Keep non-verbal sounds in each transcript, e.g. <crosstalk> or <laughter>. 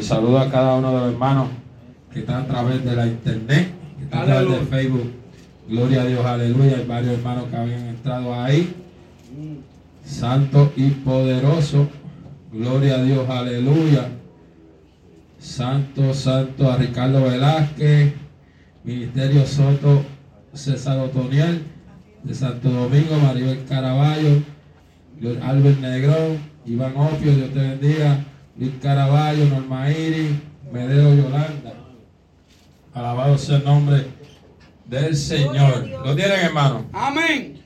Saludo a cada uno de los hermanos que están a través de la internet, que están a través de Facebook. Gloria a Dios, aleluya. Hay varios hermanos que habían entrado ahí. Santo y poderoso. Gloria a Dios, aleluya. Santo, santo a Ricardo Velázquez, Ministerio Soto, César Otoniel, de Santo Domingo, Maribel Caraballo, Albert Negrón, Iván Opio, Dios te bendiga, Luis Caraballo, Norma Iris, Medeo Yolanda. Alabado sea el nombre del Señor. ¿Lo tienen, hermano? Amén.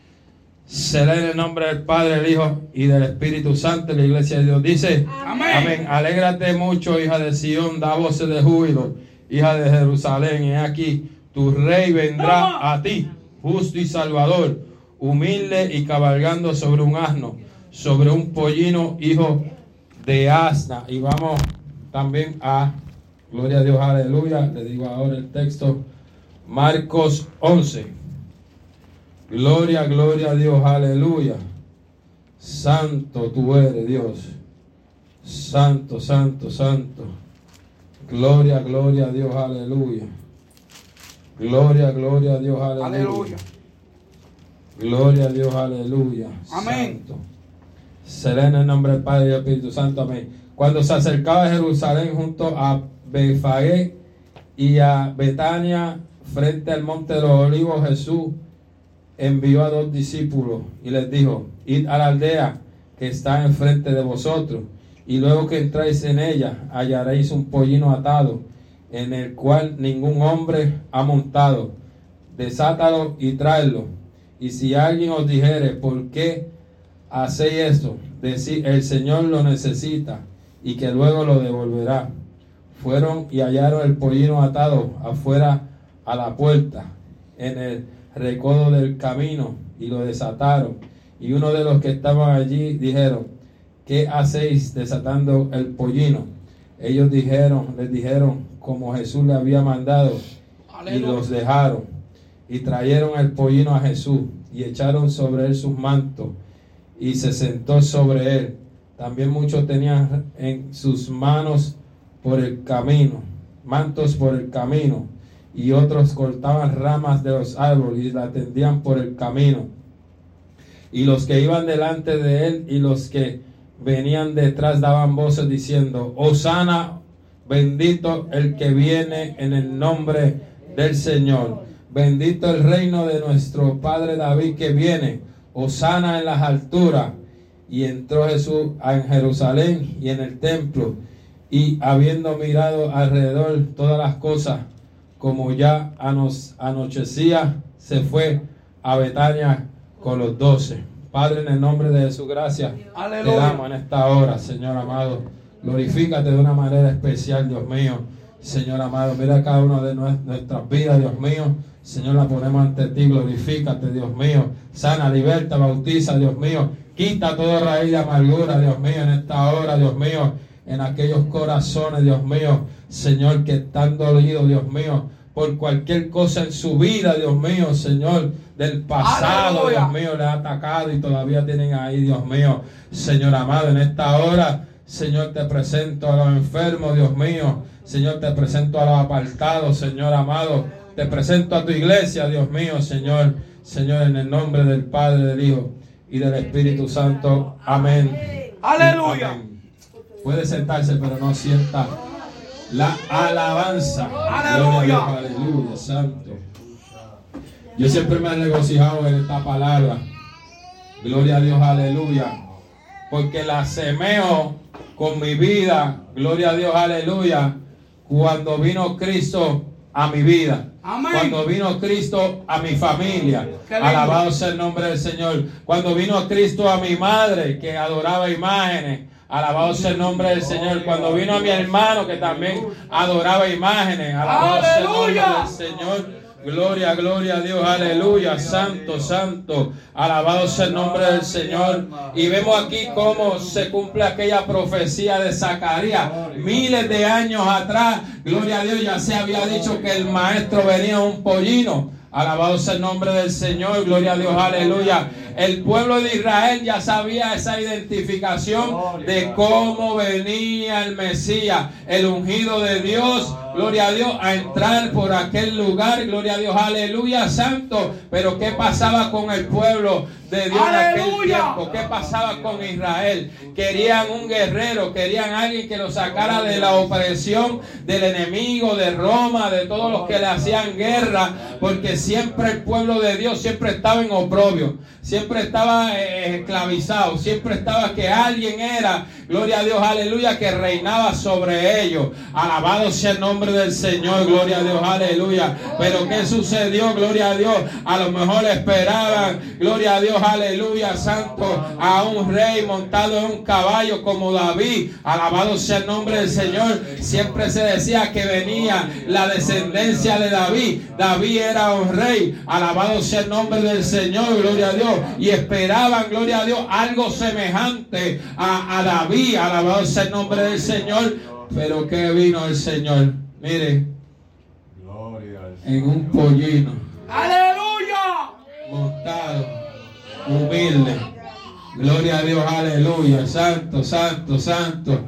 Se lee en el nombre del Padre, del Hijo y del Espíritu Santo. La iglesia de Dios dice: Amén. Amén. Alégrate mucho, hija de Sión, da voces de júbilo, hija de Jerusalén. Y aquí tu rey vendrá a ti, justo y salvador, humilde y cabalgando sobre un asno, sobre un pollino, hijo de asna. Y vamos también a, gloria a Dios, aleluya. Le digo ahora el texto, Marcos 11. Gloria, gloria a Dios, aleluya. Santo tú eres Dios. Santo, santo, santo. Gloria, gloria a Dios, aleluya. Gloria, gloria a Dios, aleluya. Aleluya. Gloria a Dios, aleluya. Amén. Santo. Será en nombre del Padre y del Espíritu Santo, amén. Cuando se acercaba a Jerusalén junto a Befagé y a Betania, frente al monte de los olivos, Jesús envió a dos discípulos y les dijo, id a la aldea que está enfrente de vosotros, y luego que entráis en ella hallaréis un pollino atado, en el cual ningún hombre ha montado. Desátalo y tráelo. Y si alguien os dijere, ¿por qué hacéis esto? Decid, el Señor lo necesita y que luego lo devolverá. Fueron y hallaron el pollino atado afuera a la puerta, en el recodo del camino y lo desataron. Y uno de los que estaban allí dijeron, ¿qué hacéis desatando el pollino? Ellos dijeron, les dijeron como Jesús le había mandado y los dejaron. Y trajeron el pollino a Jesús y echaron sobre él sus mantos y se sentó sobre él. También muchos tenían en sus manos por el camino, mantos por el camino y otros cortaban ramas de los árboles y la tendían por el camino. Y los que iban delante de él y los que venían detrás daban voces diciendo, Osana, bendito el que viene en el nombre del Señor. Bendito el reino de nuestro Padre David que viene. Osana en las alturas. Y entró Jesús en Jerusalén y en el templo. Y habiendo mirado alrededor todas las cosas, como ya anochecía, se fue a Betania con los doce. Padre, en el nombre de su gracia, te damos en esta hora, Señor amado. Glorifícate de una manera especial, Dios mío. Señor amado, mira cada una de nues- nuestras vidas, Dios mío. Señor, la ponemos ante ti, glorifícate, Dios mío. Sana, liberta, bautiza, Dios mío. Quita toda raíz de amargura, Dios mío, en esta hora, Dios mío. En aquellos corazones, Dios mío. Señor, que están dolidos, Dios mío. Por cualquier cosa en su vida, Dios mío, Señor, del pasado, Aleluya. Dios mío, le ha atacado y todavía tienen ahí, Dios mío. Señor amado, en esta hora, Señor, te presento a los enfermos, Dios mío. Señor, te presento a los apartados, Señor amado. Te presento a tu iglesia, Dios mío, Señor. Señor, en el nombre del Padre, del Hijo y del Espíritu Santo. Amén. Aleluya. Amén. Puede sentarse, pero no sienta la alabanza. Aleluya. Aleluya, santo. Yo siempre me he regocijado en esta palabra. Gloria a Dios, aleluya. Porque la semeo con mi vida. Gloria a Dios, aleluya. Cuando vino Cristo a mi vida. Amén. Cuando vino Cristo a mi familia. Alabado sea el nombre del Señor. Cuando vino Cristo a mi madre que adoraba imágenes. Alabado sea el nombre del Señor. Cuando vino a mi hermano que también adoraba imágenes. Alabado sea el nombre del Señor. Gloria, gloria a Dios, aleluya, santo, santo, alabado sea el nombre del Señor. Y vemos aquí cómo se cumple aquella profecía de Zacarías. Miles de años atrás, gloria a Dios, ya se había dicho que el maestro venía un pollino. Alabado sea el nombre del Señor, gloria a Dios, aleluya. El pueblo de Israel ya sabía esa identificación de cómo venía el Mesías, el ungido de Dios, gloria a Dios, a entrar por aquel lugar, gloria a Dios, aleluya, santo. Pero ¿qué pasaba con el pueblo de Dios en aquel tiempo? ¿Qué pasaba con Israel? Querían un guerrero, querían alguien que los sacara de la opresión del enemigo, de Roma, de todos los que le hacían guerra, porque siempre el pueblo de Dios siempre estaba en oprobio, siempre estaba eh, esclavizado, siempre estaba que alguien era, gloria a Dios, aleluya, que reinaba sobre ellos. Alabado sea el nombre del Señor, gloria a Dios, aleluya. Pero ¿qué sucedió? Gloria a Dios. A lo mejor esperaban, gloria a Dios, aleluya, santo, a un rey montado en un caballo como David. Alabado sea el nombre del Señor. Siempre se decía que venía la descendencia de David. David era un rey. Alabado sea el nombre del Señor, gloria a Dios. Y esperaban, gloria a Dios, algo semejante a, a David. Alabado sea el nombre del Señor. Pero que vino el Señor. Mire, en un pollino. Aleluya. Montado, humilde. Gloria a Dios, aleluya. Santo, santo, santo.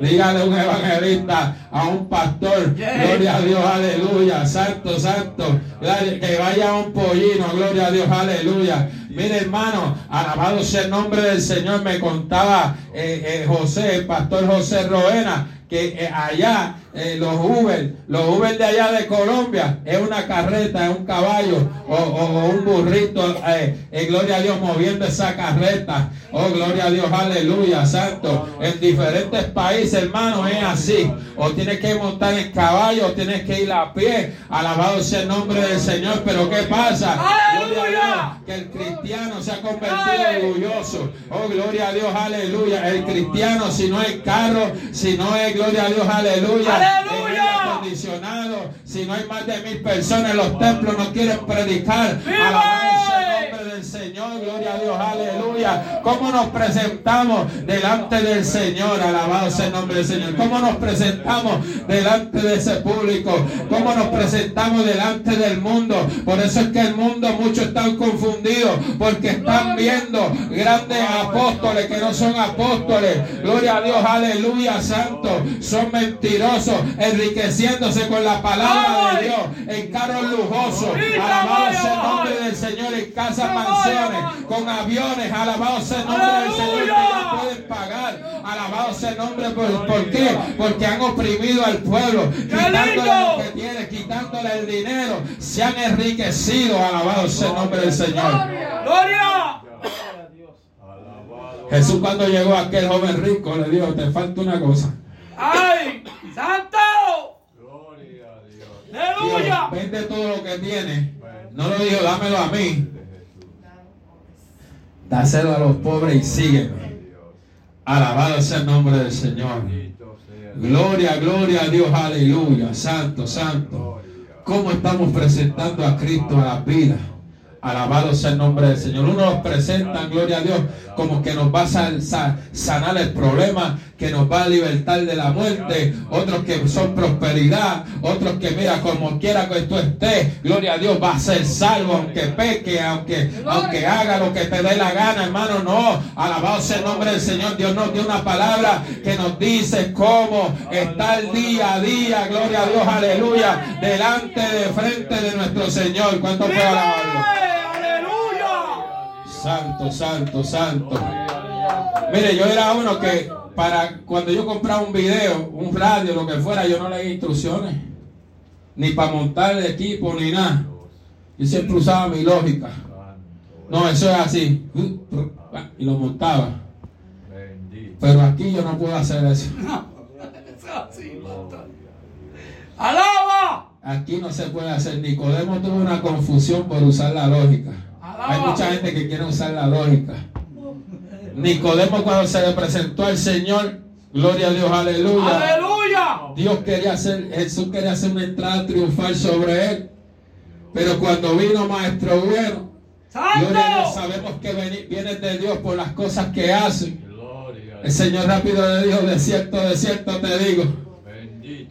Dígale un evangelista a un pastor. Gloria a Dios, aleluya. Santo, santo. Que vaya a un pollino. Gloria a Dios, aleluya. Mire, hermano, alabado sea el nombre del Señor. Me contaba eh, eh, José, el pastor José Roena, que eh, allá eh, los Uber, los Uber de allá de Colombia, es una carreta, es un caballo o, o- o un burrito, eh, eh, gloria a Dios, moviendo esa carreta. Oh, gloria a Dios, aleluya, santo. En diferentes países, hermano, es así. O tienes que montar en caballo, o tienes que ir a pie. Alabado sea el nombre del Señor. Pero ¿qué pasa? Gloria a Dios, que el cristiano se ha convertido en orgulloso. Oh, gloria a Dios, aleluya. El cristiano, si no es carro, si no es, gloria a Dios, aleluya. Aleluya. acondicionado, si no hay más de mil personas en los templos, no quieren predicar. Sea el nombre del Señor, gloria a Dios, aleluya. ¿Cómo nos presentamos delante del Señor? Alabado sea el nombre del Señor. ¿Cómo nos presentamos delante de ese público? ¿Cómo nos presentamos delante del mundo? Por eso es que el mundo muchos están confundidos porque están viendo grandes apóstoles que no son apóstoles. Gloria a Dios, aleluya, santo. Son mentirosos, enriqueciéndose con la palabra de Dios en carros lujosos. Alabado sea el nombre del Señor en casas mansiones, con aviones. Alabado sea el nombre del Señor que ya pueden pagar. Alabado sea el nombre. ¿Por, por qué? Porque han oprimido al pueblo, quitándole lo que tiene, quitándole el dinero. Se han enriquecido. Alabado sea el nombre del Señor. Gloria. Jesús cuando llegó a aquel joven rico le dijo, te falta una cosa. Ay, santo. Dijo, Aleluya. vende todo lo que tiene. No lo dijo, dámelo a mí. Dáselo a los pobres y sígueme. Alabado sea el nombre del Señor. Gloria, gloria a Dios, aleluya. Santo, santo. ¿Cómo estamos presentando a Cristo a la vida? Alabado sea el nombre del Señor. Uno nos presenta, gloria a Dios, como que nos va a sa- sa- sanar el problema, que nos va a libertar de la muerte. Otros que son prosperidad. Otros que, mira, como quiera que tú estés, gloria a Dios, va a ser salvo, aunque peque, aunque, aunque haga lo que te dé la gana, hermano. No, alabado sea el nombre del Señor. Dios nos dio una palabra que nos dice cómo estar día a día, gloria a Dios, aleluya, delante de frente de nuestro Señor. ¿Cuánto puede alabarlo? Santo, santo, santo. Mire, yo era uno que para cuando yo compraba un video, un radio, lo que fuera, yo no leía instrucciones. Ni para montar el equipo, ni nada. Yo siempre usaba mi lógica. No, eso es así. Y lo montaba. Pero aquí yo no puedo hacer eso. Alaba. Aquí no se puede hacer. Nicodemo tuvo una confusión por usar la lógica. Hay mucha gente que quiere usar la lógica. Nicodemo cuando se le presentó al Señor, gloria a Dios, aleluya. Aleluya. Dios quería hacer, Jesús quería hacer una entrada triunfal sobre él. Pero cuando vino Maestro bueno, gloria a Dios, Santo. sabemos que viene de Dios por las cosas que hace. El Señor rápido le dijo, de cierto, de cierto te digo,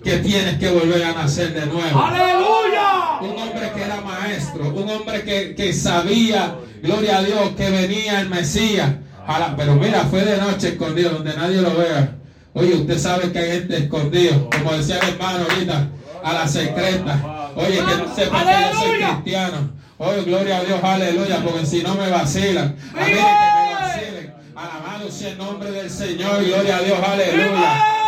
que tienes que volver a nacer de nuevo. Aleluya. un hombre que era maestro, un hombre que, que sabía, gloria a Dios, que venía el Mesías. Pero mira, fue de noche escondido, donde nadie lo vea. Oye, usted sabe que hay gente escondida, como decía el hermano ahorita, a la secreta. Oye, que no sepa que yo soy cristiano. Oye, gloria a Dios, aleluya, porque si no me vacilan. A mí que me vacilen. Alabado sea el nombre del Señor, gloria a Dios, aleluya.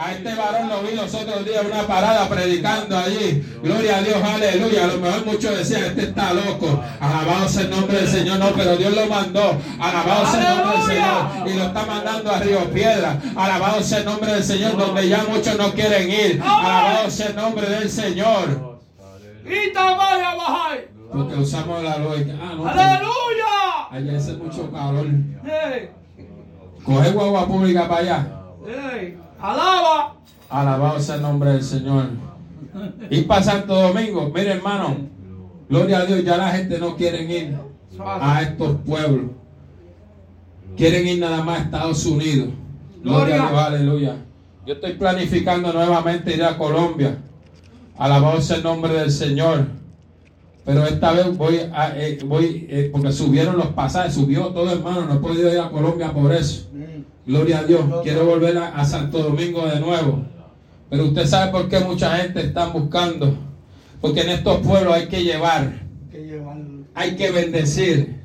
A este varón lo vi los otros días una parada predicando allí. Gloria a Dios, aleluya. A lo mejor muchos decían, este está loco. Alabado sea el nombre del Señor. No, pero Dios lo mandó. Alabado sea el nombre del Señor. Y lo está mandando a Río Piedra. Alabado sea el nombre del Señor, donde ya muchos no quieren ir. Alabado sea el nombre del Señor. Porque usamos la lógica. Ah, no. Aleluya. Allá hace mucho calor. Coge guagua pública para allá. Alaba. Alabado sea el nombre del Señor. Y para Santo Domingo, mire hermano, gloria a Dios, ya la gente no quiere ir a estos pueblos. Quieren ir nada más a Estados Unidos. Gloria a. Dios, aleluya. Yo estoy planificando nuevamente ir a Colombia. Alabado sea el nombre del Señor. Pero esta vez voy, a, eh, voy eh, porque subieron los pasajes, subió todo hermano, no he podido ir a Colombia por eso. Gloria a Dios. Quiero volver a, a Santo Domingo de nuevo. Pero usted sabe por qué mucha gente está buscando. Porque en estos pueblos hay que llevar, hay que bendecir.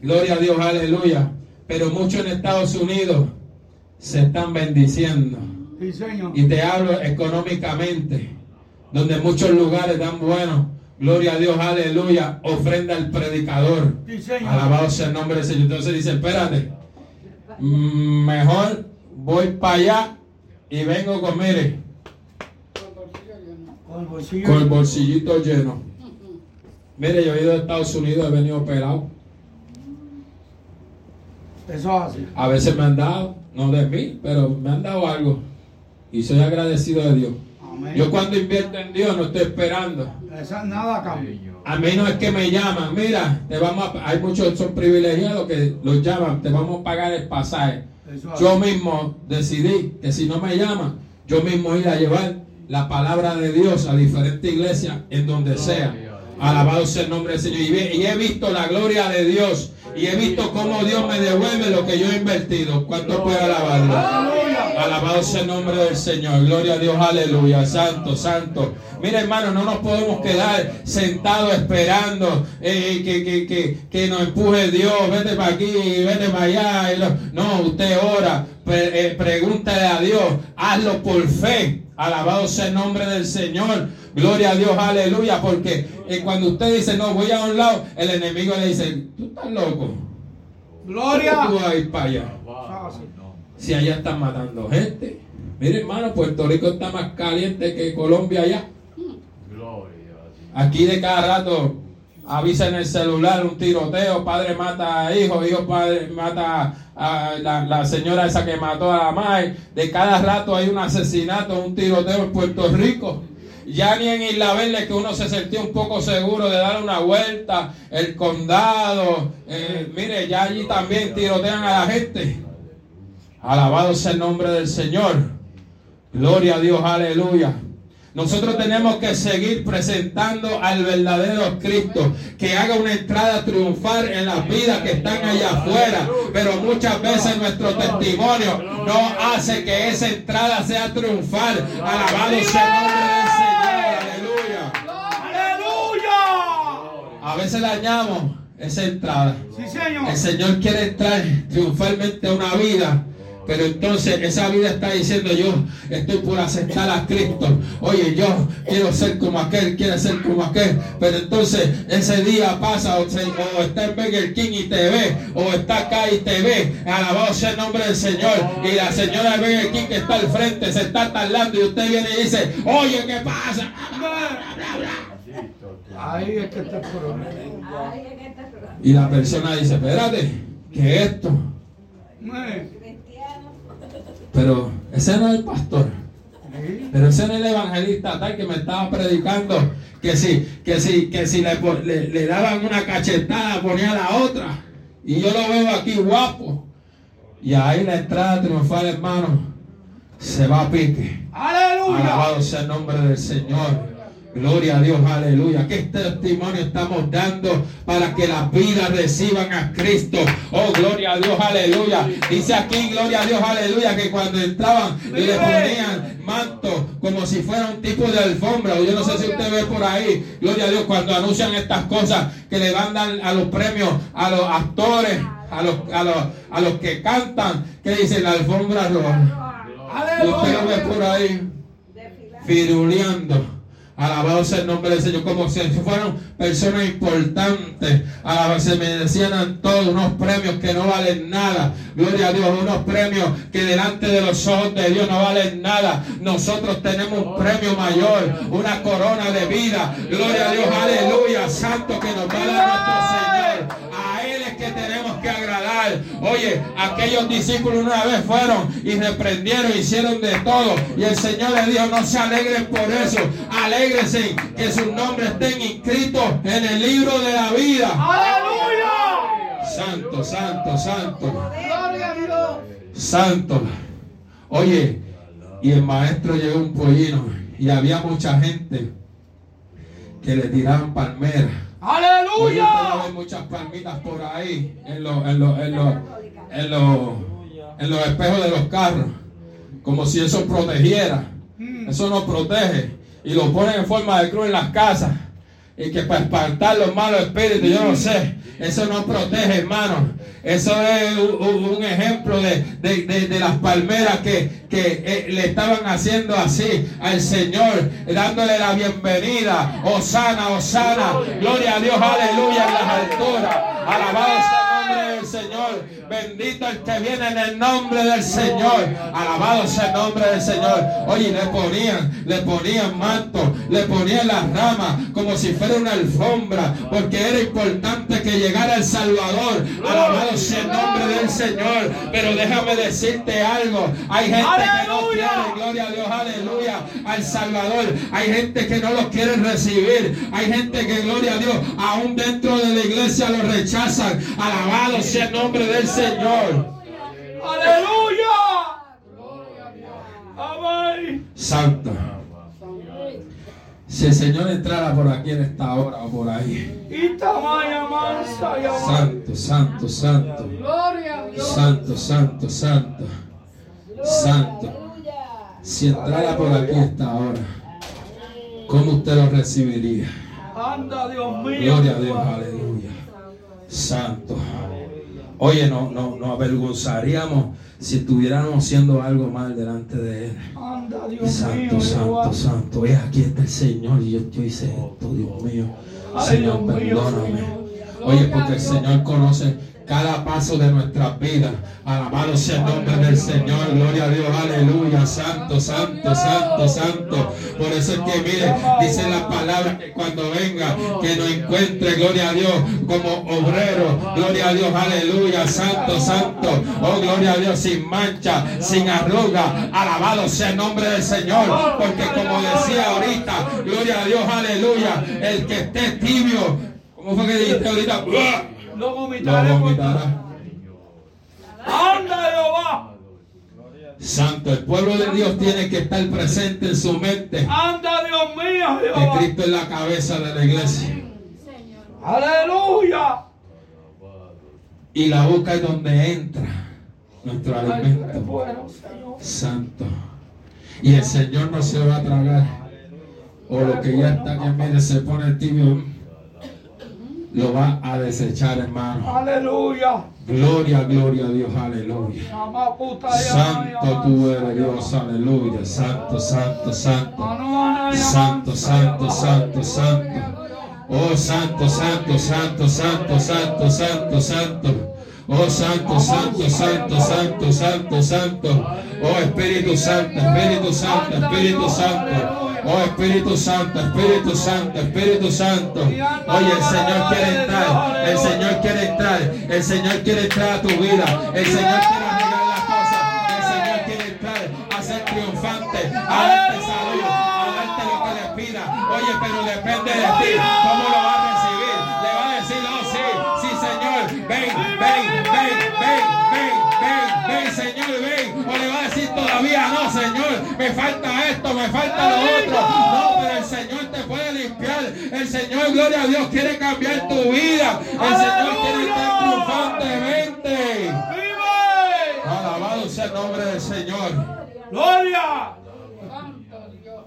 Gloria a Dios, aleluya. Pero muchos en Estados Unidos se están bendiciendo. Y te hablo económicamente, donde muchos lugares dan bueno. Gloria a Dios, aleluya. Ofrenda al predicador. Alabado sea el nombre del Señor. Entonces dice, espérate, mejor voy para allá y vengo con, mire, con el bolsillo con el bolsillito lleno. Mire, yo he ido a Estados Unidos, he venido operado. eso así A veces me han dado, no de mí, pero me han dado algo. Y soy agradecido de Dios. amén Yo cuando invierto en Dios no estoy esperando. esa nada cambia A menos es que me llaman, mira, te vamos a, hay muchos que son privilegiados que los llaman, te vamos a pagar el pasaje. Yo mismo decidí que si no me llaman, yo mismo ir a llevar la palabra de Dios a diferentes iglesias en donde sea. Alabado sea el nombre del Señor. Y he visto la gloria de Dios. Y he visto cómo Dios me devuelve lo que yo he invertido. ¿Cuánto puede alabarlo? Alabado sea el nombre del Señor. Gloria a Dios. Aleluya. Santo, santo. Mira, hermano, no nos podemos quedar sentados esperando eh, que, que, que, que nos empuje Dios. Vete para aquí, vete para allá. No, usted ora. Pre- eh, pregúntale a Dios. Hazlo por fe. Alabado sea el nombre del Señor. Gloria a Dios, aleluya. Porque eh, cuando usted dice, no, voy a un lado, el enemigo le dice, tú estás loco. gloria ¿Cómo tú vas a ir para allá? Eso así. Si allá están matando gente. Mire, hermano, Puerto Rico está más caliente que Colombia allá. Aquí de cada rato avisa en el celular un tiroteo, padre mata a hijo, hijo padre mata a la, la señora esa que mató a la madre. De cada rato hay un asesinato, un tiroteo en Puerto Rico. Ya ni en Isla Verde que uno se sentía un poco seguro de dar una vuelta, el condado, eh, mire, ya allí también tirotean a la gente. Alabado sea el nombre del Señor. Gloria a Dios, aleluya. Nosotros tenemos que seguir presentando al verdadero Cristo, que haga una entrada triunfal en las vidas que están allá afuera. Pero muchas veces nuestro testimonio no hace que esa entrada sea triunfal. Alabado sea el nombre del A veces dañamos esa entrada. sí señor El Señor quiere entrar triunfalmente a una vida. Pero entonces esa vida está diciendo yo estoy por aceptar a Cristo. Oye, yo quiero ser como aquel, quiere ser como aquel. Pero entonces ese día pasa o, se- o está en Burger King y te ve. O está acá y te ve. Alabado sea el nombre del Señor. Y la señora de Burger King que está al frente se está tardando y usted viene y dice, oye, ¿qué pasa? Ahí es que está el problema Y la persona dice, espérate, ¿qué es esto? Pero ese no es el pastor. Pero ese no es el evangelista tal que me estaba predicando que si, que si, que si le, pon- le- le daban una cachetada ponía la otra. Y yo lo veo aquí guapo. Y ahí la entrada triunfal, hermano, se va a pique. Aleluya. Alabado sea el nombre del Señor. Gloria a Dios, aleluya. ¿Qué testimonio estamos dando para que las vidas reciban a Cristo? Oh, gloria a Dios, aleluya. Dice aquí, gloria a Dios, aleluya, que cuando entraban y le ponían manto como si fuera un tipo de alfombra. O yo no sé si usted ve por ahí, gloria a Dios, cuando anuncian estas cosas que le van a dar a los premios a los actores, a los, a los, a los que cantan, que dicen la alfombra roja. Usted lo ve por ahí firuleando. Alabado sea el nombre del Señor, como si fueran personas importantes. Alabado, se merecían todos unos premios que no valen nada. Gloria a Dios, unos premios que delante de los ojos de Dios no valen nada. Nosotros tenemos un premio mayor, una corona de vida. Gloria a Dios, aleluya, santo que nos va a dar nuestro Señor. A Él es que tenemos que agradar. Oye, aquellos discípulos una vez fueron y reprendieron, hicieron de todo. Y el Señor les dijo, no se alegren por eso. Alégrense que sus nombres estén inscritos en el libro de la vida. ¡Aleluya! Santo, santo, santo. Santo. Oye, y el maestro llegó un pollino y había mucha gente que le tiraban palmeras. ¡Aleluya! ve muchas palmitas por ahí en los, en los, en los, en los, en los espejos de los carros. Como si eso protegiera. Eso no protege. Y lo ponen en forma de cruz en las casas. Y que para espantar los malos espíritus, yo no sé. Eso no protege, hermano. Eso es un, ejemplo de, de- de- de las palmeras que, que eh, le estaban haciendo así al Señor, dándole la bienvenida. Osana, Osana. Gloria a Dios, aleluya en las alturas. Alabado sea el nombre del Señor. Bendito el que viene en el nombre del Señor. Alabado sea el nombre del Señor. Oye, le ponían, le ponían manto, le ponían las ramas como si fuera una alfombra, porque era importante que llegara el Salvador. Alabado sea el nombre del Señor. Pero déjame decirte algo. Hay gente que no quiere, gloria a Dios, aleluya, al Salvador. Hay gente que no lo quiere recibir. Hay gente que, gloria a Dios, aún dentro de la iglesia lo rechazan. Alabado sea el nombre del Señor. ¡Aleluya! Amén. Santo. Si el Señor entrara por aquí en esta hora o por ahí. Santo, santo, santo. Gloria a Dios. Santo, santo, santo. Santo. Si entrara por aquí esta hora, ¿cómo usted lo recibiría? Anda, Dios mío. Gloria a Dios, aleluya. Santo. Oye, no, no, nos avergonzaríamos si estuviéramos haciendo algo mal delante de Él. Anda, Dios Santo, mío. santo, Jehová. santo. Es aquí está el Señor y yo, yo hice esto, Dios mío. Señor, Dios perdóname. Oye, porque el Señor conoce cada paso de nuestras vidas. Alabado sea el nombre del Señor. Gloria a Dios, aleluya. Santo, santo, santo, santo. Por eso es que, mire, dice la palabra que cuando venga, que nos encuentre, gloria a Dios, como obrero. Gloria a Dios, aleluya. Santo, santo. Oh, gloria a Dios, sin mancha, sin arruga. Alabado sea el nombre del Señor. Porque como decía ahorita, gloria a Dios, aleluya. El que esté tibio, ¿cómo fue que dijiste ahorita? Lo vomitaré. vomitará. Anda, Jehová. Santo, el pueblo de Dios tiene que estar presente en su mente. Anda, Dios mío, Que Jehová. Cristo es la cabeza de la iglesia. Aleluya. Y la boca es donde entra nuestro alimento. Santo. Y el Señor no se va a tragar. O lo que ya está que mire se pone tibio. Lo va a desechar, hermano. Aleluya. Gloria, gloria a Dios, aleluya. Santo tú eres Dios, aleluya. Santo, santo, santo. Santo, santo, santo, santo. Oh, santo, santo, santo, santo, santo, santo, santo. Oh, santo, santo, santo, santo, santo, santo. Oh, Espíritu Santo, Espíritu Santo, Espíritu Santo. Oh, Espíritu Santo, Espíritu Santo, Espíritu Santo. Oye, el Señor quiere entrar, el Señor quiere entrar, el Señor quiere entrar a tu vida, el Señor quiere arreglar las cosas, el Señor quiere entrar a ser triunfante, a darte salud, a lo que le pida. Oye, pero depende de ti, cómo lo va a me falta esto, me falta lo otro. No, pero el Señor te puede gloria a Dios, quiere cambiar tu vida. El Señor quiere estar triunfantemente. ¡Vive! Alabado sea el nombre del Señor. ¡Gloria!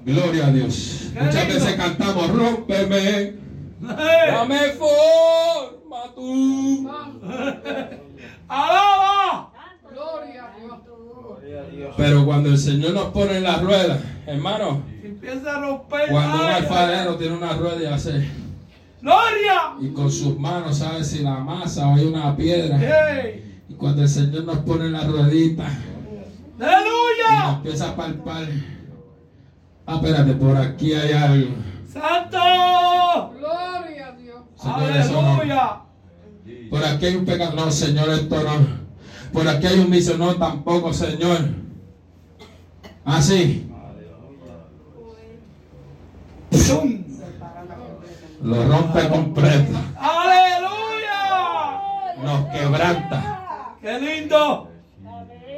Gloria a Dios. Muchas veces cantamos, rómpeme, dame forma tú. <laughs> ¡Alaba! Pero cuando el Señor nos pone en la rueda, hermano, Empieza a romper. cuando un alfarero tiene una rueda y hace, ¡Gloria! y con sus manos sabe si la masa o hay una piedra. Y cuando el Señor nos pone en la ruedita y ¡Aleluya! empieza a palpar, ah, espérate, por aquí hay algo. ¡Santo! Gloria a Dios. Señor, eso no. ¡Aleluya! Por aquí hay un pecado. No, Señor, esto no. Por aquí hay un vicio. No, tampoco, Señor. Así. ¡Zum! Lo rompe completo. ¡Aleluya! Nos quebranta. ¡Qué lindo!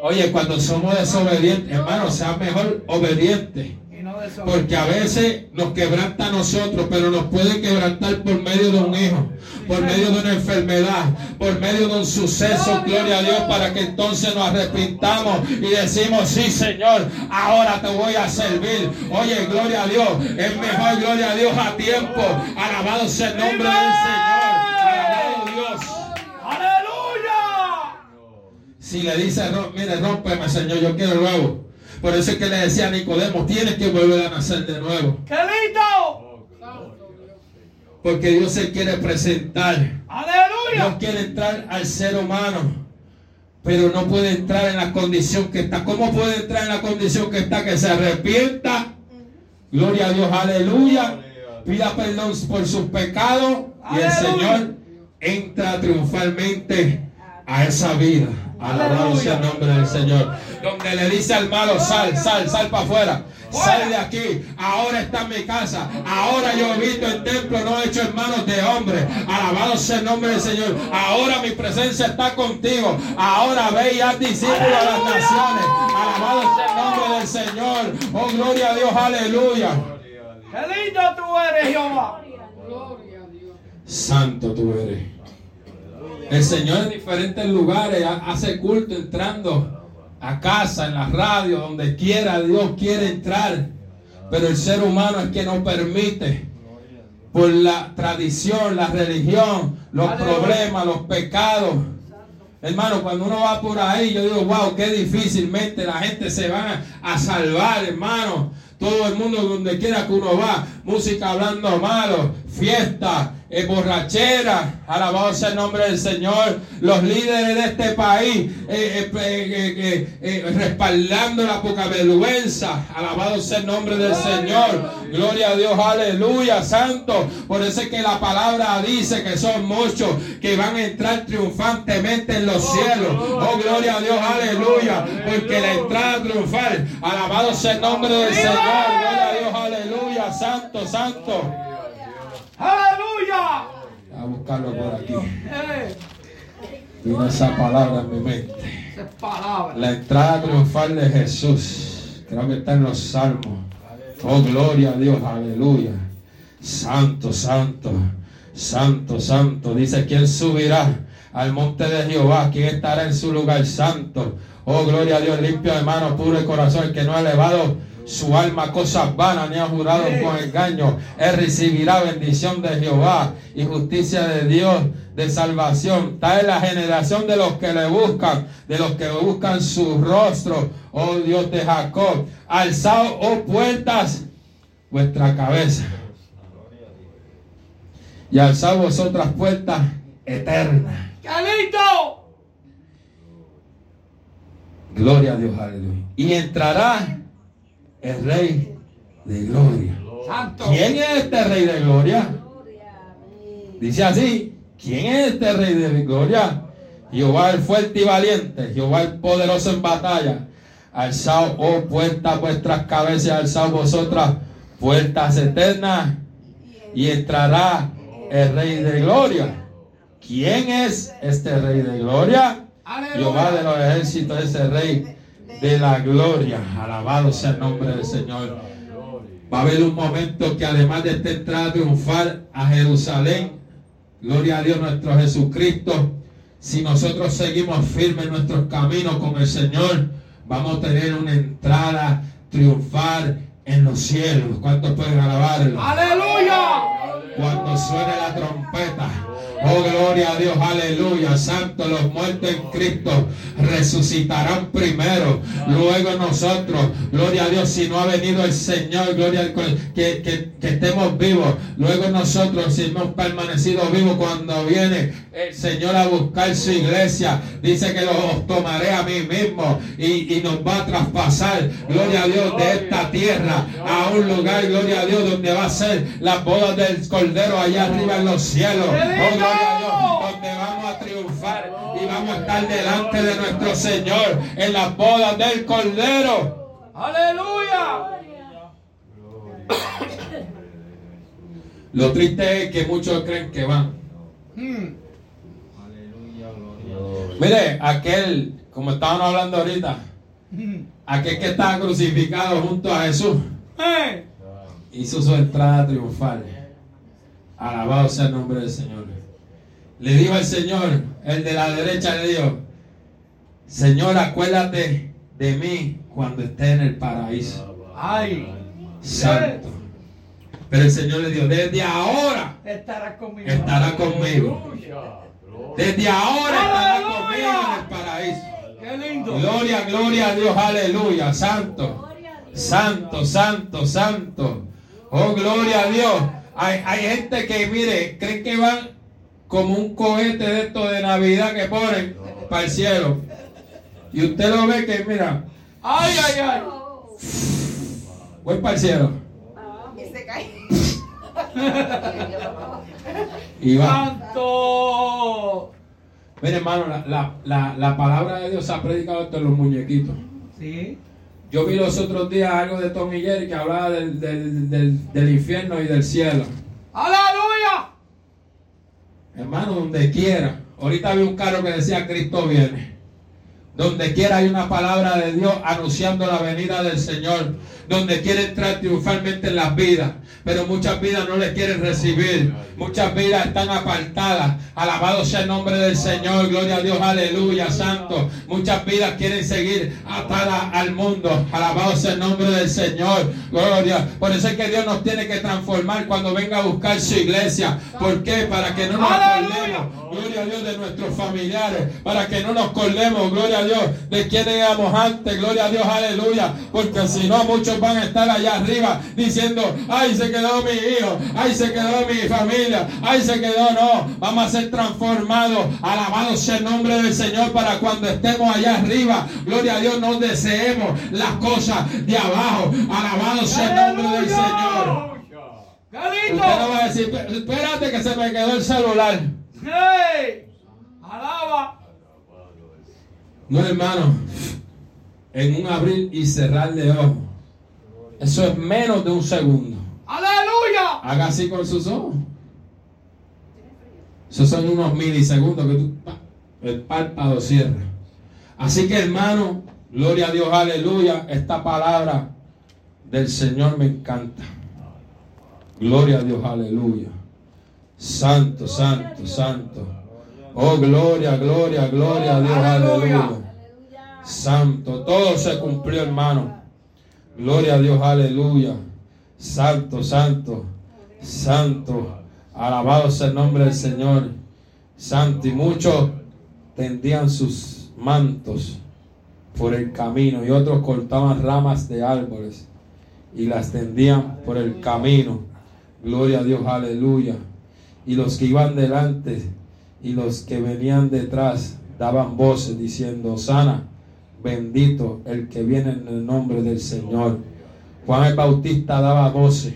Oye, cuando somos desobedientes, hermano, sea mejor obediente. Porque a veces nos quebranta a nosotros, pero nos puede quebrantar por medio de un hijo, por medio de una enfermedad, por medio de un suceso, gloria a Dios, para que entonces nos arrepintamos y decimos, sí Señor, ahora te voy a servir. Oye, gloria a Dios, es mejor, gloria a Dios, a tiempo. Alabado sea el nombre del Señor. Alabado Dios. ¡Aleluya! Si le dice, "Rom- mire, rómpeme, Señor, yo quiero nuevo. Por eso es que le decía a Nicodemo, tienes que volver a nacer de nuevo. ¡Qué lindo! Porque Dios se quiere presentar. Dios ¡Aleluya! quiere entrar al ser humano, pero no puede entrar en la condición que está. ¿Cómo puede entrar en la condición que está? Que se arrepienta. Gloria a Dios, aleluya. Pida perdón por sus pecados y el. Señor entra triunfalmente a esa vida. Alabado sea el nombre del Señor. Donde le dice al malo, sal, sal, sal para afuera. Sal de aquí, ahora está en mi casa. Ahora yo habito en templo, no hecho en manos de hombre. Alabado sea el nombre del Señor. Ahora mi presencia está contigo. Ahora ve y haz discípulos a las naciones. Alabado sea el nombre del Señor. Oh, gloria a Dios, aleluya. ¡Qué lindo tú eres, Jehová! Gloria a Dios. Santo tú eres. El Señor en diferentes lugares ha- hace culto entrando a casa, en la radio, donde quiera. Dios quiere entrar. Pero el ser humano es que no permite. Por la tradición, la religión, los problemas, los pecados. Hermano, cuando uno va por ahí, yo digo, wow, qué difícilmente la gente se va a salvar, hermano. Todo el mundo, donde quiera que uno va, música hablando malo, fiesta, eh, borrachera, alabado sea el nombre del Señor. Los líderes de este país eh, eh, eh, eh, eh, respaldando la poca vergüenza, alabado sea el nombre del Señor. Gloria a Dios, aleluya, santo. Por eso es que la palabra dice que son muchos que van a entrar triunfantemente en los cielos. Oh, gloria a Dios, aleluya. Porque la entrada triunfal, alabado sea el nombre del Señor. Gloria a Dios, aleluya, santo, santo. ¡Aleluya! A buscarlo por aquí. Vino esa palabra en mi mente. La entrada triunfal de Jesús. Creo que está en los salmos. Oh, gloria a Dios, aleluya. Santo, santo, santo, santo. Dice, ¿quién subirá al monte de Jehová? ¿Quién estará en su lugar santo? Oh, gloria a Dios, limpio de manos, puro de corazón, el que no ha elevado su alma cosas vanas ni ha jurado con engaño. Él recibirá bendición de Jehová y justicia de Dios de salvación. Está en la generación de los que le buscan, de los que buscan su rostro, oh Dios de Jacob. Alzad, oh puertas, vuestra cabeza. Y alzad vosotras puertas eternas. ¡Qué lindo! Gloria a Dios, aleluya. Y entrará el Rey de Gloria. ¿Quién es este Rey de Gloria? Dice así, ¿quién es este Rey de Gloria? Jehová el fuerte y valiente, Jehová el poderoso en batalla. Alzad, oh puertas vuestras cabezas, alzad vosotras puertas eternas, y entrará el Rey de Gloria. ¿Quién es este Rey de Gloria? Jehová de los ejércitos, ese Rey de la gloria. Alabado sea el nombre del Señor. Va a haber un momento que además de esta entrada triunfal a Jerusalén, gloria a Dios nuestro Jesucristo, si nosotros seguimos firmes en nuestros caminos con el Señor, vamos a tener una entrada triunfal en los cielos. ¿Cuántos pueden alabarlo? Aleluya. Cuando suene la trompeta. Oh, gloria a Dios, aleluya. Santo, los muertos en Cristo resucitarán primero. Luego nosotros, gloria a Dios, si no ha venido el Señor, gloria al que, que, estemos vivos. Luego nosotros, si hemos permanecido vivos cuando viene el Señor a buscar su iglesia, dice que los tomaré a mí mismo y, y nos va a traspasar, gloria a Dios, de esta tierra a un lugar, gloria a Dios, donde va a ser las bodas del Cordero allá arriba en los cielos. Oh, gloria a Dios, donde vamos a triunfar y vamos a estar delante de nuestro Señor en las bodas del Cordero. Aleluya. Lo triste es que muchos creen que van. Mm. Mire, aquel, como estábamos hablando ahorita, Mm. aquel que estaba crucificado junto a Jesús, Eh. hizo su entrada triunfal. Alabado sea el nombre del Señor. Le dijo al Señor, el de la derecha le dijo, Señor, acuérdate de mí cuando esté en el paraíso. Ay. Santo. Pero el Señor le dijo, desde ahora Estará conmigo. estará conmigo. Desde ahora estará conmigo en el paraíso. Qué lindo. Gloria, gloria a Dios, aleluya, santo, santo, santo, santo. Oh, gloria a Dios. Hay, hay gente que, mire, creen que van como un cohete de esto de Navidad que ponen para el cielo. Y usted lo ve que, mira, Ay, ay, ay. voy para el cielo. Y se cae. Y va. Santo. Mire, hermano, la, la, la, la palabra de Dios se ha predicado entre los muñequitos. Sí. Yo vi los otros días algo de Tom y Jerry que hablaba del, del, del, del infierno y del cielo. Aleluya. Hermano, donde quiera. Ahorita vi un carro que decía Cristo viene. Donde quiera hay una palabra de Dios anunciando la venida del Señor. Donde quiere entrar triunfalmente en las vidas. Pero muchas vidas no le quieren recibir. Muchas vidas están apartadas. Alabado sea el nombre del Señor. Gloria a Dios. Aleluya. Santo. Muchas vidas quieren seguir atadas al mundo. Alabado sea el nombre del Señor. Gloria. Por eso es que Dios nos tiene que transformar cuando venga a buscar su iglesia. ¿Por qué? Para que no nos acordemos. Gloria a Dios de nuestros familiares. Para que no nos colemos. Gloria a Dios de quienes éramos antes. Gloria a Dios. Aleluya. Porque si no, muchos van a estar allá arriba diciendo, ay, se quedó mi hijo. Ay, se quedó mi familia. Ay, se quedó. No. Vamos a ser transformados. Alabado sea el nombre del Señor para cuando estemos allá arriba. Gloria a Dios. No deseemos las cosas de abajo. Alabado sea el nombre del Señor. Usted no va a decir, espérate que se me quedó el celular. Hey. Alaba. No, hermano. En un abrir y cerrar de ojos. Eso es menos de un segundo. Aleluya. Haga así con sus ojos. Esos son unos milisegundos que tú, el párpado cierra. Así que hermano, gloria a Dios, aleluya. Esta palabra del Señor me encanta. Gloria a Dios, aleluya. Santo, santo, santo. Oh, gloria, gloria, gloria a Dios, Aleluya. aleluya. Santo, todo se cumplió, hermano. Gloria a Dios, aleluya. Santo, santo, santo. Alabado sea el nombre del Señor. Santo. Y muchos tendían sus mantos por el camino y otros cortaban ramas de árboles y las tendían por el camino. Gloria a Dios, aleluya. Y los que iban delante y los que venían detrás daban voces diciendo, sana, bendito el que viene en el nombre del Señor. Juan el Bautista daba voces,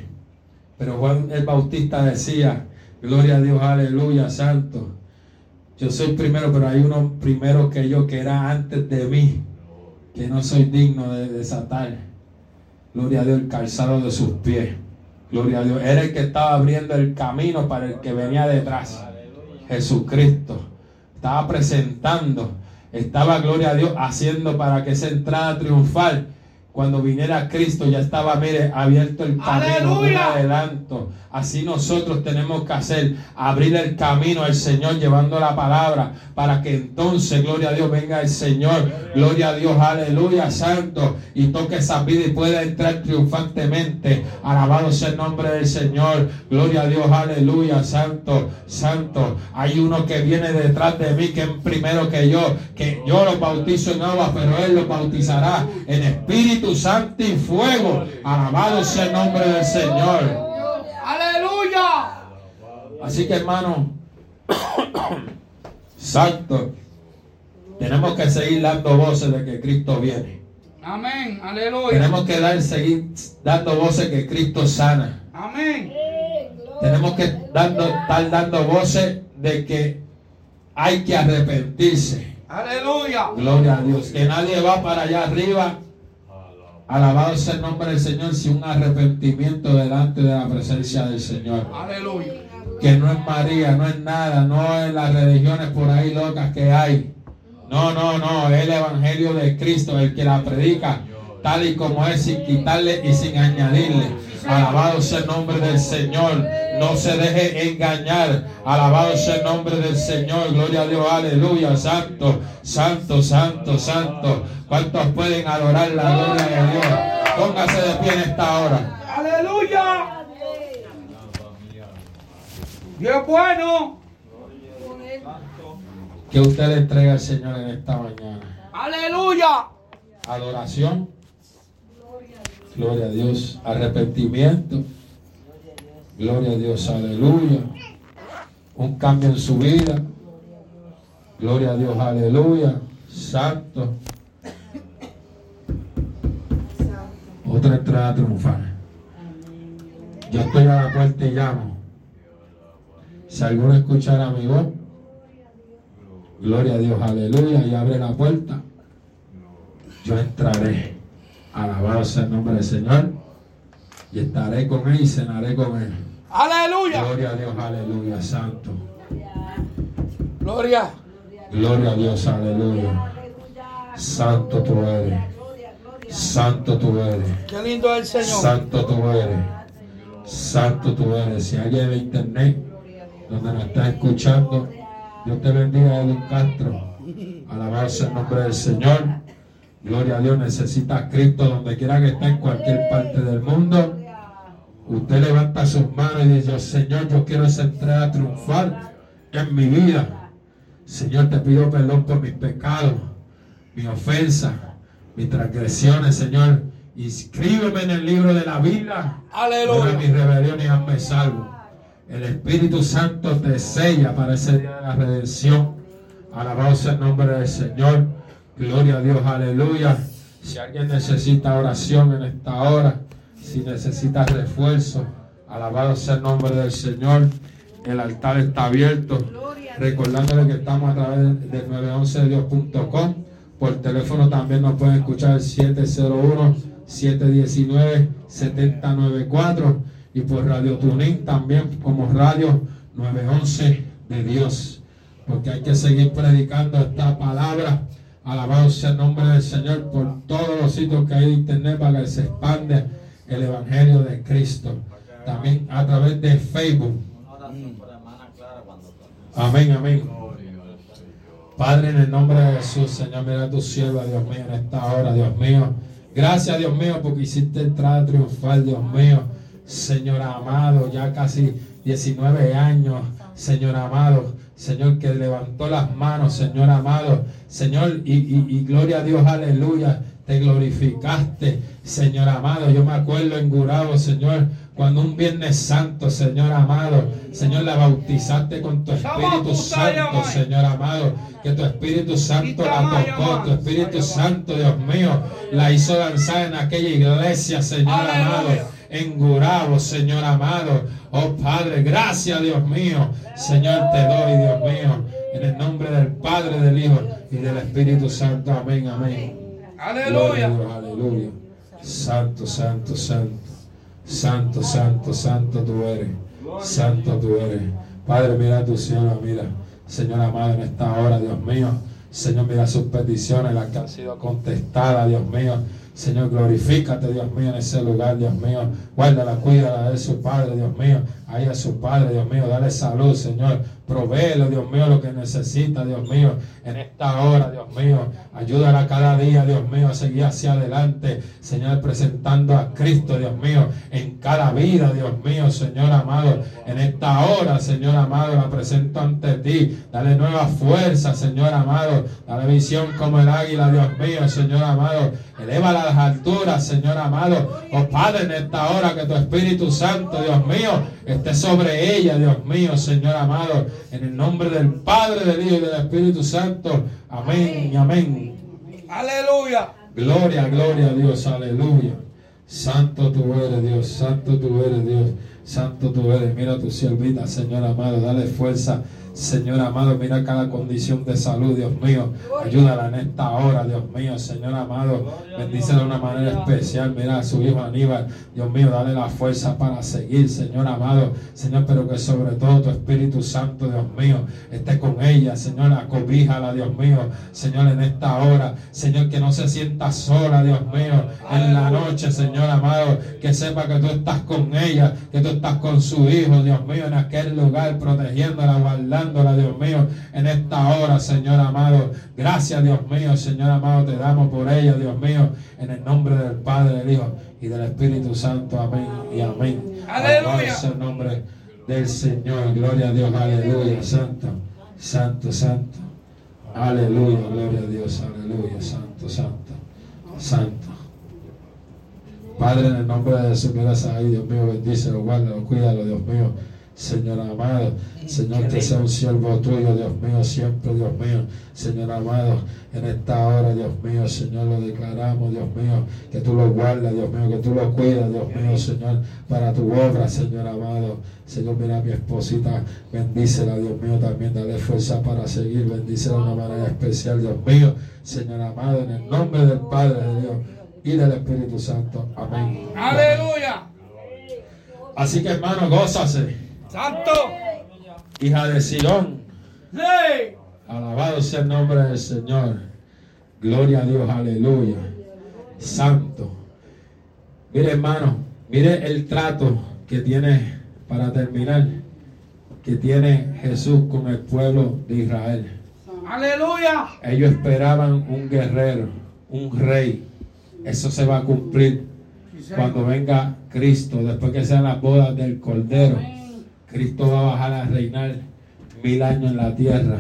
pero Juan el Bautista decía, gloria a Dios, aleluya, santo. Yo soy primero, pero hay uno primero que yo que era antes de mí, que no soy digno de desatar. Gloria a Dios, el calzado de sus pies. Gloria a Dios. Era el que estaba abriendo el camino para el que venía detrás. Jesucristo. Estaba presentando. Estaba, gloria a Dios, haciendo para que esa entrada triunfal cuando viniera Cristo ya estaba, mire, abierto el camino, un adelanto. Así nosotros tenemos que hacer, abrir el camino al Señor llevando la palabra para que entonces, gloria a Dios, venga el Señor, gloria a Dios, aleluya, santo, y toque esa vida y pueda entrar triunfantemente. Alabado sea el nombre del Señor, gloria a Dios, aleluya, santo, santo. Hay uno que viene detrás de mí, que es primero que yo, que yo los bautizo en agua, pero Él los bautizará en Espíritu Santo y fuego. Alabado sea el nombre del Señor. Aleluya. Así que hermano, santo, tenemos que seguir dando voces de que Cristo viene. Amén. Aleluya. Tenemos que dar, seguir dando voces que Cristo sana. Amén. Tenemos que dando, estar dando voces de que hay que arrepentirse. Aleluya. Gloria a Dios. Que nadie va para allá arriba. Alabado sea el nombre del Señor sin un arrepentimiento delante de la presencia del Señor. Aleluya. que no es María, no es nada, no es las religiones por ahí locas que hay. No, no, no, es el Evangelio de Cristo, el que la predica tal y como es, sin quitarle y sin añadirle. Alabado sea el nombre del Señor. No se deje engañar. Alabado sea el nombre del Señor. Gloria a Dios. Aleluya. Santo, santo, santo, santo. ¿Cuántos pueden adorar la gloria de Dios? Póngase de pie en esta hora. Aleluya. Dios es bueno. Que usted le entrega al Señor en esta mañana. Aleluya. Adoración. Gloria a Dios. Arrepentimiento. Gloria a Dios. Aleluya. Un cambio en su vida. Gloria a Dios. Aleluya. Santo. Otra entrada triunfal. Yo estoy a la puerta y llamo. Si alguno escuchara mi voz, gloria a Dios, aleluya, y abre la puerta, yo entraré. Alabado sea el nombre del Señor. Y estaré con él y cenaré con él. Aleluya. Gloria a Dios, aleluya, santo. Gloria. Gloria a Dios, aleluya. Santo tú eres. Santo tú eres. Qué lindo es el Señor. Santo tú eres. Santo tú eres. Si alguien de internet donde nos está escuchando, Dios te bendiga, Edwin Castro. Alabado sea el nombre del Señor. Gloria a Dios. Necesita a Cristo donde quiera que esté en cualquier parte del mundo. Usted levanta sus manos y dice, Señor, yo quiero esa entrega triunfal en mi vida. Señor, te pido perdón por mis pecados, mi ofensa, mis transgresiones, Señor. Inscríbeme en el libro de la vida. Aleluya. Mis rebeliones y hazme salvo. El Espíritu Santo te sella para ese día de la redención. Alabado sea el nombre del Señor. Gloria a Dios, aleluya. Si alguien necesita oración en esta hora, si necesita refuerzo, alabado sea el nombre del Señor. El altar está abierto. Recordándole que estamos a través del 911dios.com. Por teléfono también nos pueden escuchar el 701-719-7094 y por Radio Tuning también como Radio 911 de Dios. Porque hay que seguir predicando esta palabra. Alabado sea el nombre del Señor por todos los sitios que hay de internet para que se expande el Evangelio de Cristo. También a través de Facebook. Amén, amén. Padre, en el nombre de Jesús, Señor, mira a tu sierva, Dios mío, en esta hora, Dios mío. Gracias, Dios mío, porque hiciste entrada triunfal, Dios mío. Señor amado, ya casi 19 años, Señor amado. Señor, que levantó las manos, Señor amado. Señor, y, y- y gloria a Dios, aleluya. Te glorificaste, Señor amado. Yo me acuerdo en Gurabo, Señor, cuando un Viernes Santo, Señor amado, Señor, la bautizaste con tu Espíritu Santo, Señor amado. Que tu Espíritu Santo la tocó, tu Espíritu Santo, Dios mío, la hizo danzar en aquella iglesia, Señor amado en Gurabo, Señor amado. Oh Padre, gracias, Dios mío. Señor, te doy, Dios mío. En el nombre del Padre, del Hijo y del Espíritu Santo. Amén, amén. Aleluya. Dios, aleluya. Santo, santo, santo. Santo, santo, santo tú eres. Santo tú eres. Padre, mira a tu sierva, mira. Señor amado, en esta hora, Dios mío. Señor, mira sus peticiones, las que han sido contestadas, Dios mío. Señor, glorifícate, Dios mío, en ese lugar, Dios mío. Guárdala, cuídala de su padre, Dios mío. Ahí a su padre, Dios mío. Dale salud, Señor. Provéele, Dios mío, lo que necesita, Dios mío, en esta hora, Dios mío. Ayúdala cada día, Dios mío, a seguir hacia adelante, Señor, presentando a Cristo, Dios mío, en cada vida, Dios mío, Señor amado. En esta hora, Señor amado, la presento ante ti. Dale nueva fuerza, Señor amado. Dale visión como el águila, Dios mío, Señor amado. Eleva las alturas, Señor amado. Oh Padre, en esta hora que tu Espíritu Santo, Dios mío, esté sobre ella, Dios mío, Señor amado. En el nombre del Padre, del Hijo y del Espíritu Santo. Amén y amén. Aleluya. Gloria, gloria a Dios, aleluya. Santo tú eres Dios, santo tú eres Dios, santo tú eres. Mira tu siervita, Señor amado, dale fuerza. Señor amado, mira cada condición de salud, Dios mío. Ayúdala en esta hora, Dios mío, Señor amado. Bendícela de una manera especial. Mira a su hijo Aníbal, Dios mío, dale la fuerza para seguir, Señor amado. Señor, pero que sobre todo tu Espíritu Santo, Dios mío, esté con ella, Señor, acobíjala, Dios mío, Señor, en esta hora. Señor, que no se sienta sola, Dios mío, en la noche, Señor amado. Que sepa que tú estás con ella, que tú estás con su hijo, Dios mío, en aquel lugar, protegiéndola, guardándola, Dios mío, en esta hora, Señor amado. Gracias, Dios mío, Señor amado, te damos por ella, Dios mío, en el nombre del Padre, del Hijo y del Espíritu Santo. Amén y amén. Aleluya. Sea el nombre del Señor. Gloria a Dios, aleluya. Santo, santo, santo. Aleluya, gloria a Dios, aleluya. Santo, santo, santo. Padre, en el nombre de Jesús, gracias Dios mío, bendícelo, guárdalo, cuídalo, Dios mío. Señor amado, Señor, que sea un siervo tuyo, Dios mío, siempre, Dios mío, Señor amado, en esta hora, Dios mío, Señor, lo declaramos, Dios mío, que tú lo guardas, Dios mío, que tú lo cuidas, Dios mío, Señor, para tu obra, Señor amado. Señor, mira a mi esposita, bendícela, Dios mío, también dale fuerza para seguir, bendícela de una manera especial, Dios mío, Señor amado, en el nombre del Padre de Dios y del Espíritu Santo. Amén. Aleluya. Así que hermano, gózase, Santo. hija de Sion. Sí. Alabado sea el nombre del Señor. Gloria a Dios, aleluya. Santo. Mire, hermano, mire el trato que tiene, para terminar, que tiene Jesús con el pueblo de Israel. Aleluya. Ellos esperaban un guerrero, un rey. Eso se va a cumplir cuando venga Cristo, después que sean las bodas del Cordero. Cristo va a bajar a reinar mil años en la tierra.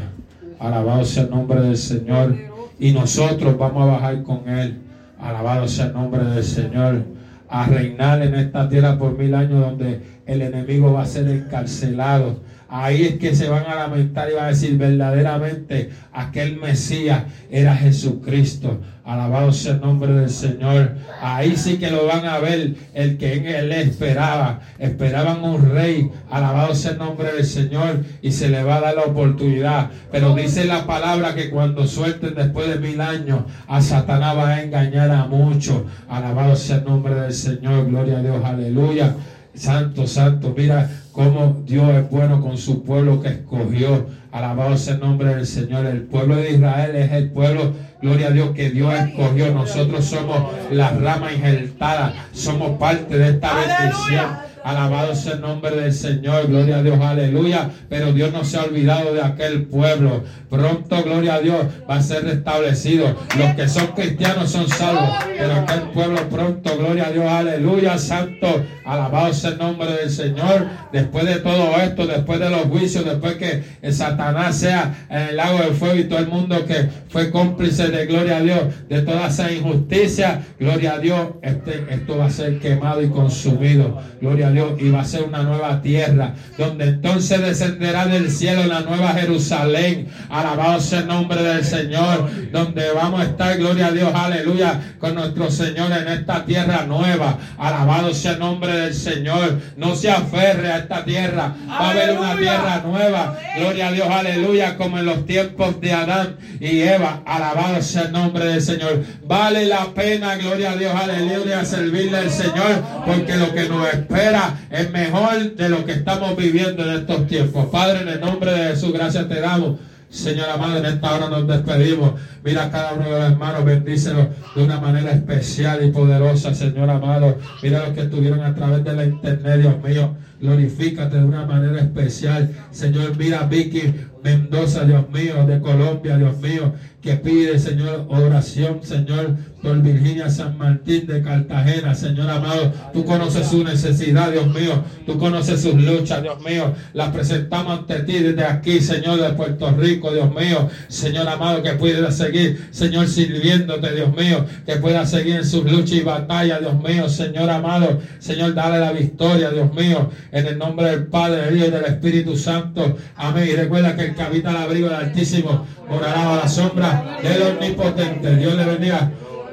Alabado sea el nombre del Señor. Y nosotros vamos a bajar con Él. Alabado sea el nombre del Señor. A reinar en esta tierra por mil años donde el enemigo va a ser encarcelado. Ahí es que se van a lamentar y van a decir verdaderamente aquel Mesías era Jesucristo. Alabado sea el nombre del Señor. Ahí sí que lo van a ver el que en él esperaba. Esperaban un rey. Alabado sea el nombre del Señor. Y se le va a dar la oportunidad. Pero dice la palabra que cuando suelten después de mil años, a Satanás va a engañar a muchos. Alabado sea el nombre del Señor. Gloria a Dios. Aleluya. Santo, santo. Mira cómo Dios es bueno con su pueblo que escogió. Alabado sea el nombre del Señor. El pueblo de Israel es el pueblo, gloria a Dios, que Dios escogió. Nosotros somos la rama injertada. Somos parte de esta bendición. Alabado sea el nombre del Señor, gloria a Dios, aleluya. Pero Dios no se ha olvidado de aquel pueblo. Pronto, gloria a Dios, va a ser restablecido. Los que son cristianos son salvos, pero aquel pueblo pronto, gloria a Dios, aleluya, santo. Alabado sea el nombre del Señor. Después de todo esto, después de los juicios, después que Satanás sea en el lago de fuego y todo el mundo que fue cómplice de gloria a Dios, de toda esa injusticia, gloria a Dios, este, esto va a ser quemado y consumido. Gloria Dios, y va a ser una nueva tierra, donde entonces descenderá del cielo la nueva Jerusalén. Alabado sea el nombre del Señor, donde vamos a estar, gloria a Dios, aleluya, con nuestro Señor en esta tierra nueva. Alabado sea el nombre del Señor. No se aferre a esta tierra. Va a haber una tierra nueva. Gloria a Dios, aleluya, como en los tiempos de Adán y Eva. Alabado sea el nombre del Señor. Vale la pena, gloria a Dios, aleluya, servirle al Señor, porque lo que nos espera es mejor de lo que estamos viviendo en estos tiempos. Padre, en el nombre de Jesús, gracias te damos. Señor amado, en esta hora nos despedimos. Mira a cada uno de los hermanos, bendícelos de una manera especial y poderosa, Señor amado. Mira a los que estuvieron a través de la internet, Dios mío. Glorifícate de una manera especial. Señor, mira Vicky Mendoza, Dios mío, de Colombia, Dios mío, que pide, Señor, oración, Señor, por Virginia San Martín de Cartagena, Señor amado. Tú conoces su necesidad, Dios mío. Tú conoces sus luchas, Dios mío. Las presentamos ante ti desde aquí, Señor, de Puerto Rico, Dios mío. Señor amado, que pueda seguir, Señor, sirviéndote, Dios mío. Que pueda seguir en sus luchas y batallas, Dios mío. Señor amado, Señor, dale la victoria, Dios mío. En el nombre del Padre, del Hijo y del Espíritu Santo. Amén. Y recuerda que el que habita el abrigo del Altísimo morará a la sombra del Omnipotente. Dios le bendiga.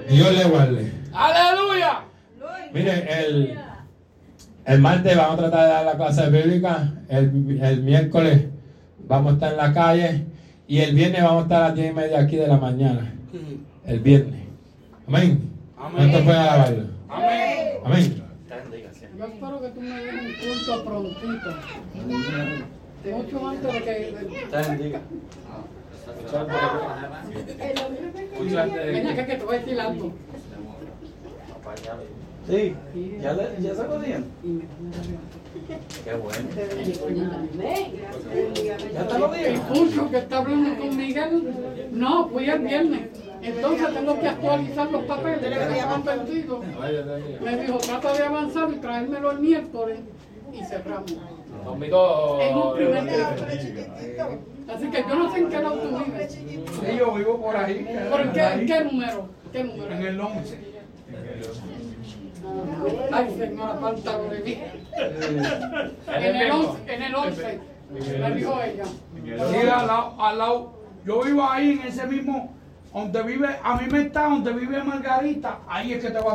Dios le guarde. Aleluya. Mire, el, el martes vamos a tratar de dar la clase bíblica. El, el miércoles vamos a estar en la calle. Y el viernes vamos a estar a las 10 y media aquí de la mañana. El viernes. Amén. Amén. ¿Cuántos pueden alabarlo? Amén. Amén. Yo espero que tú me des un culto prontito. Mucho antes de que. Que, te voy a decir algo. Sí, ya, le, ya se dieron. Qué bueno. Ya te lo El dieron. curso que está hablando con Miguel, no, fui el viernes. Entonces tengo que actualizar los papeles que perdidos. Me dijo, trata de avanzar y traérmelo el miércoles y cerramos. En un primer día. Así que yo no sé en qué lado tú vives. Sí, yo vivo por ahí. ¿Pero en qué, en qué número? ¿Qué En número? el 11. Ay, señora, falta de mí. En el 11, en el 11, me dijo ella. Sí, al lado, al lado. Yo vivo ahí en ese mismo, donde vive, a mí me está, donde vive Margarita, ahí es que te voy a